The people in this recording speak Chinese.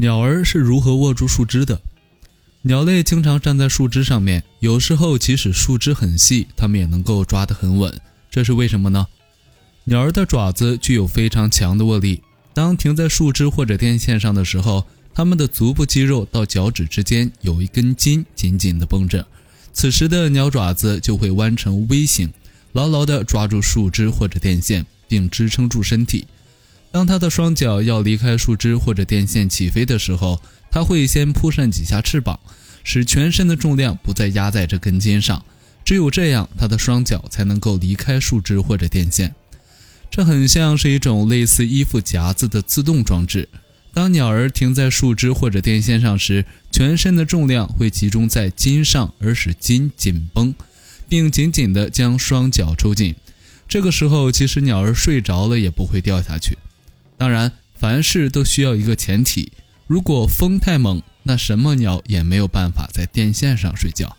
鸟儿是如何握住树枝的？鸟类经常站在树枝上面，有时候即使树枝很细，它们也能够抓得很稳。这是为什么呢？鸟儿的爪子具有非常强的握力，当停在树枝或者电线上的时候，它们的足部肌肉到脚趾之间有一根筋紧紧地绷着，此时的鸟爪子就会弯成 V 型，牢牢地抓住树枝或者电线，并支撑住身体。当它的双脚要离开树枝或者电线起飞的时候，它会先扑扇几下翅膀，使全身的重量不再压在这根筋上。只有这样，它的双脚才能够离开树枝或者电线。这很像是一种类似衣服夹子的自动装置。当鸟儿停在树枝或者电线上时，全身的重量会集中在筋上，而使筋紧绷，并紧紧地将双脚抽紧。这个时候，即使鸟儿睡着了，也不会掉下去。当然，凡事都需要一个前提：如果风太猛，那什么鸟也没有办法在电线上睡觉。